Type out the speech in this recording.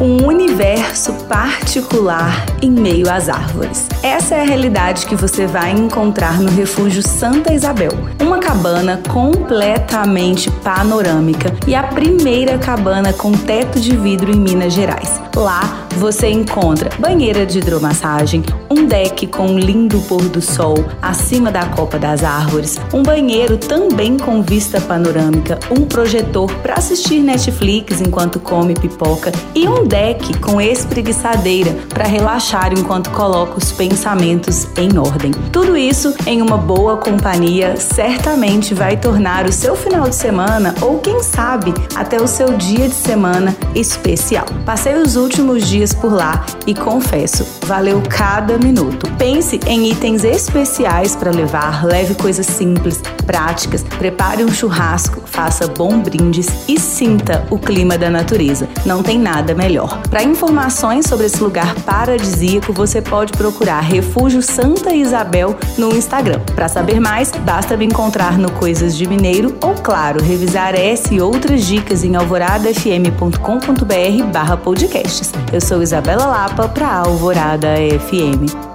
Um universo particular em meio às árvores. Essa é a realidade que você vai encontrar no Refúgio Santa Isabel, uma cabana completamente panorâmica e a primeira cabana com teto de vidro em Minas Gerais. Lá você encontra banheira de hidromassagem, um deck com um lindo pôr do sol acima da copa das árvores, um banheiro também com vista panorâmica, um projetor para assistir Netflix enquanto come pipoca e um deck com espreguiçadeira para relaxar enquanto coloca os pensamentos em ordem. Tudo isso em uma boa companhia certamente vai tornar o seu final de semana ou quem sabe até o seu dia de semana especial. Passei os últimos dias por lá e confesso, valeu cada minuto. Pense em itens especiais para levar, leve coisas simples, práticas, prepare um churrasco, faça bom brindes e sinta o clima da natureza. Não tem nada melhor. Para informações sobre esse lugar paradisíaco, você pode procurar Refúgio Santa Isabel no Instagram. Para saber mais, basta me encontrar no Coisas de Mineiro ou, claro, revisar essa e outras dicas em alvoradafm.com.br barra podcasts. Eu sou Isabela Lapa para Alvorada FM.